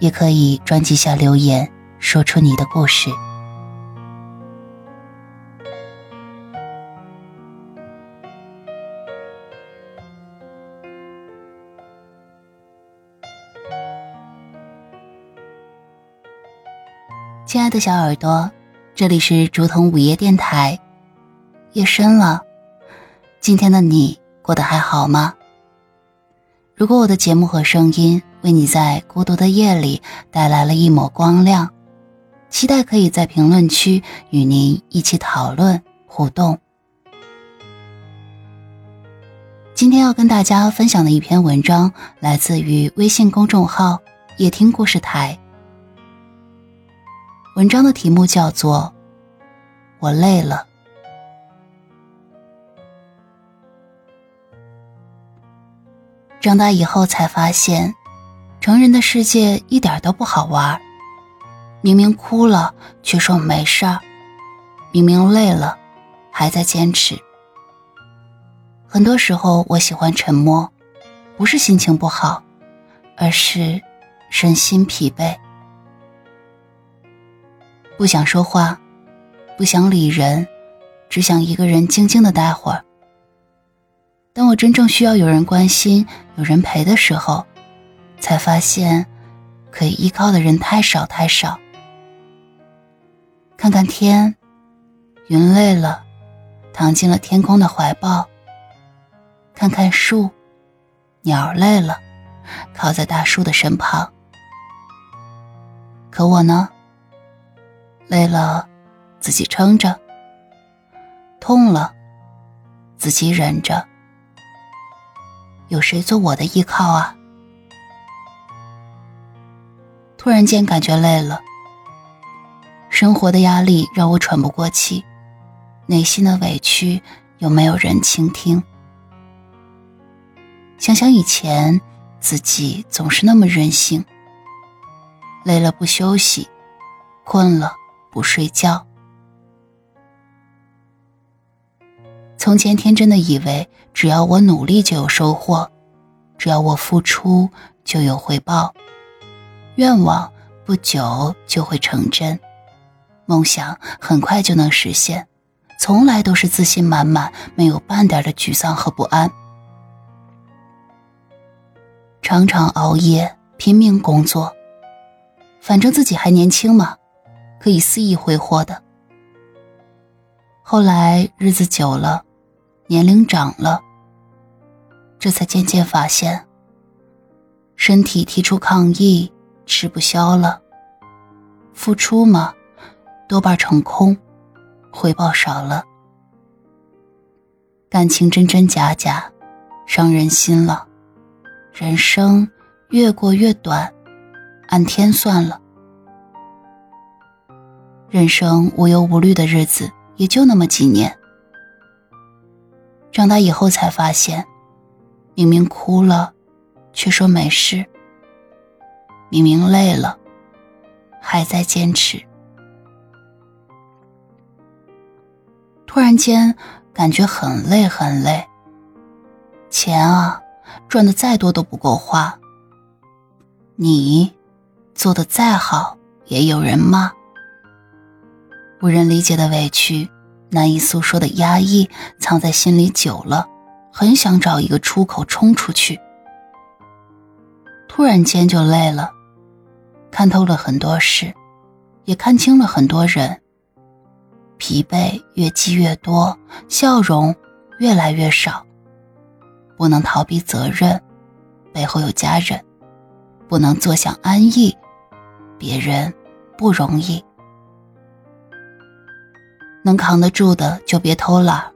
也可以专辑下留言，说出你的故事。亲爱的小耳朵，这里是竹筒午夜电台。夜深了，今天的你过得还好吗？如果我的节目和声音为你在孤独的夜里带来了一抹光亮，期待可以在评论区与您一起讨论互动。今天要跟大家分享的一篇文章来自于微信公众号“夜听故事台”。文章的题目叫做《我累了》。长大以后才发现，成人的世界一点都不好玩。明明哭了，却说没事儿；明明累了，还在坚持。很多时候，我喜欢沉默，不是心情不好，而是身心疲惫，不想说话，不想理人，只想一个人静静的待会儿。当我真正需要有人关心、有人陪的时候，才发现可以依靠的人太少太少。看看天，云累了，躺进了天空的怀抱；看看树，鸟累了，靠在大树的身旁。可我呢？累了，自己撑着；痛了，自己忍着。有谁做我的依靠啊？突然间感觉累了，生活的压力让我喘不过气，内心的委屈又没有人倾听。想想以前自己总是那么任性，累了不休息，困了不睡觉。从前天真的以为，只要我努力就有收获，只要我付出就有回报，愿望不久就会成真，梦想很快就能实现，从来都是自信满满，没有半点的沮丧和不安。常常熬夜拼命工作，反正自己还年轻嘛，可以肆意挥霍的。后来日子久了。年龄长了，这才渐渐发现，身体提出抗议，吃不消了。付出嘛，多半成空，回报少了。感情真真假假，伤人心了。人生越过越短，按天算了。人生无忧无虑的日子也就那么几年。长大以后才发现，明明哭了，却说没事；明明累了，还在坚持。突然间感觉很累很累。钱啊，赚的再多都不够花。你做的再好，也有人骂。无人理解的委屈。难以诉说的压抑藏在心里久了，很想找一个出口冲出去。突然间就累了，看透了很多事，也看清了很多人。疲惫越积越多，笑容越来越少。不能逃避责任，背后有家人；不能坐享安逸，别人不容易。能扛得住的就别偷懒，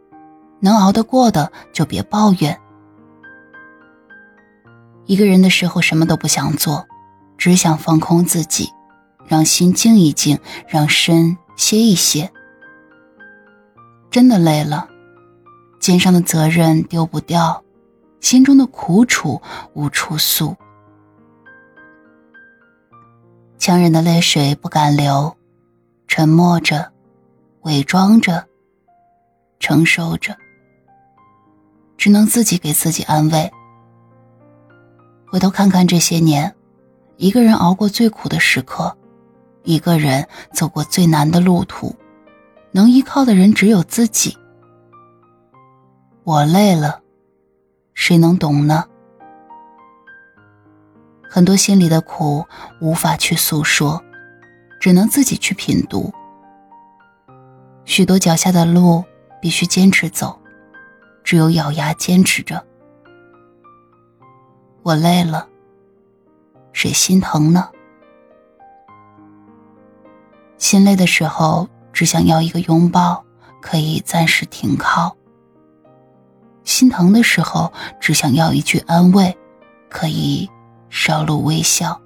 能熬得过的就别抱怨。一个人的时候什么都不想做，只想放空自己，让心静一静，让身歇一歇。真的累了，肩上的责任丢不掉，心中的苦楚无处诉。强忍的泪水不敢流，沉默着，伪装着，承受着，只能自己给自己安慰。回头看看这些年，一个人熬过最苦的时刻，一个人走过最难的路途。能依靠的人只有自己。我累了，谁能懂呢？很多心里的苦无法去诉说，只能自己去品读。许多脚下的路必须坚持走，只有咬牙坚持着。我累了，谁心疼呢？心累的时候。只想要一个拥抱，可以暂时停靠；心疼的时候，只想要一句安慰，可以稍露微笑。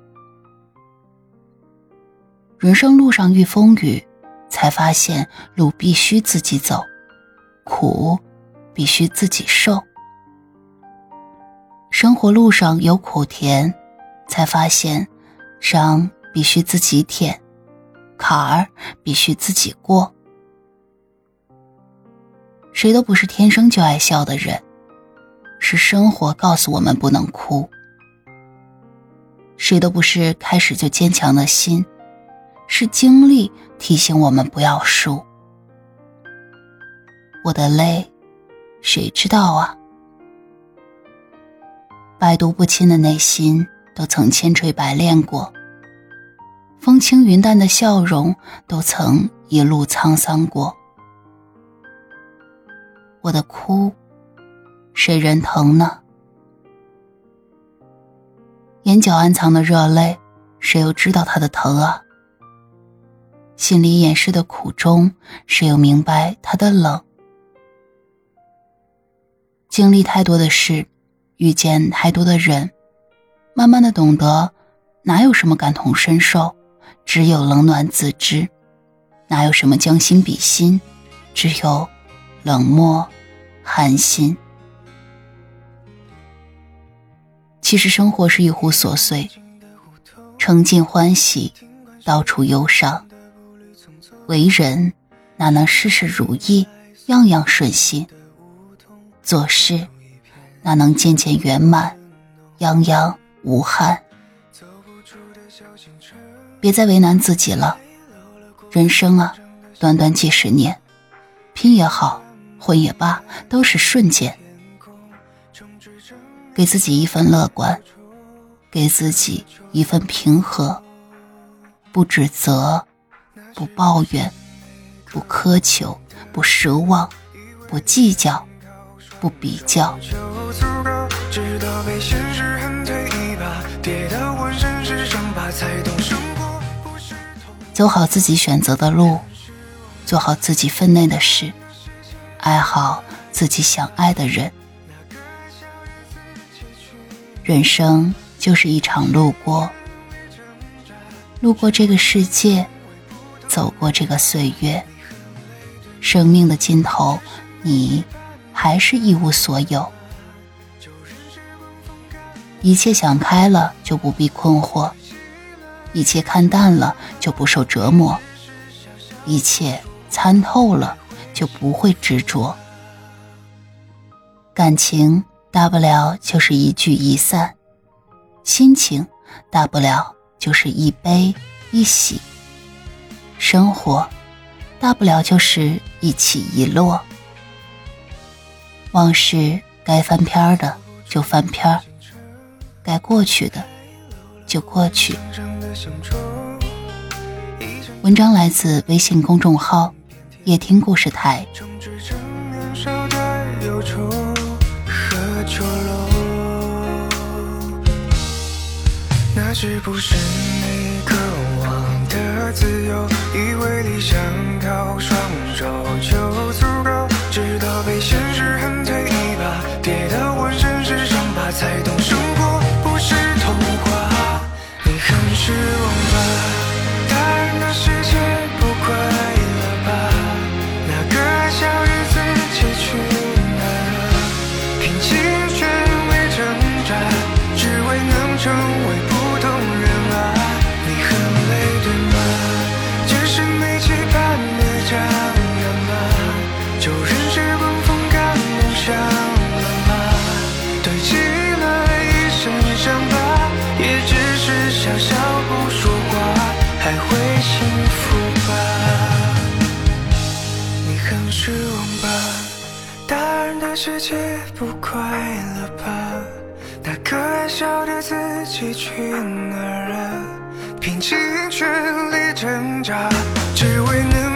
人生路上遇风雨，才发现路必须自己走，苦必须自己受。生活路上有苦甜，才发现伤必须自己舔。坎儿必须自己过，谁都不是天生就爱笑的人，是生活告诉我们不能哭；谁都不是开始就坚强的心，是经历提醒我们不要输。我的泪，谁知道啊？百毒不侵的内心，都曾千锤百炼过。风轻云淡的笑容，都曾一路沧桑过。我的哭，谁人疼呢？眼角暗藏的热泪，谁又知道它的疼啊？心里掩饰的苦衷，谁又明白它的冷？经历太多的事，遇见太多的人，慢慢的懂得，哪有什么感同身受。只有冷暖自知，哪有什么将心比心？只有冷漠寒心。其实生活是一壶琐碎，盛尽欢喜，道出忧伤。为人哪能事事如意，样样顺心？做事哪能件件圆满，样样无憾？别再为难自己了，人生啊，短短几十年，拼也好，混也罢，都是瞬间。给自己一份乐观，给自己一份平和，不指责，不抱怨，不苛求，不奢望，不计较，不比较。走好自己选择的路，做好自己分内的事，爱好自己想爱的人。人生就是一场路过，路过这个世界，走过这个岁月。生命的尽头，你还是一无所有。一切想开了，就不必困惑。一切看淡了，就不受折磨；一切参透了，就不会执着。感情大不了就是一聚一散，心情大不了就是一悲一喜，生活大不了就是一起一落。往事该翻篇的就翻篇该过去的就过去。文章来自微信公众号“夜听故事台”。那是不是笑笑不说话，还会幸福吧？你很失望吧？大人的世界不快乐吧？那个爱笑的自己，去哪儿了？拼尽全力挣扎，只为能。